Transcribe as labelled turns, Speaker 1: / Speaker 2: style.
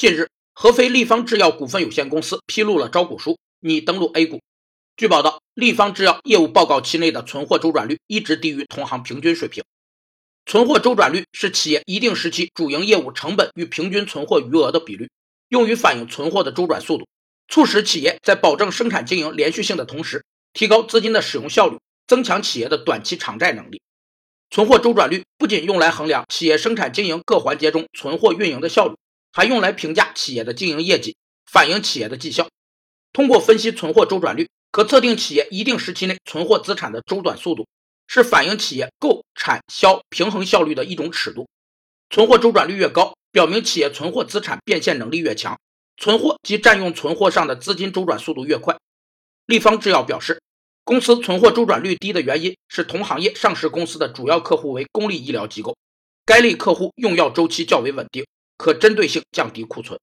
Speaker 1: 近日，合肥立方制药股份有限公司披露了招股书，拟登陆 A 股。据报道，立方制药业务报告期内的存货周转率一直低于同行平均水平。存货周转率是企业一定时期主营业务成本与平均存货余额的比率，用于反映存货的周转速度，促使企业在保证生产经营连续性的同时，提高资金的使用效率，增强企业的短期偿债能力。存货周转率不仅用来衡量企业生产经营各环节中存货运营的效率，还用来评价企业的经营业绩，反映企业的绩效。通过分析存货周转率，可测定企业一定时期内存货资产的周转速度，是反映企业购产销平衡效率的一种尺度。存货周转率越高，表明企业存货资产变现能力越强，存货及占用存货上的资金周转速度越快。立方制药表示。公司存货周转率低的原因是同行业上市公司的主要客户为公立医疗机构，该类客户用药周期较为稳定，可针对性降低库存。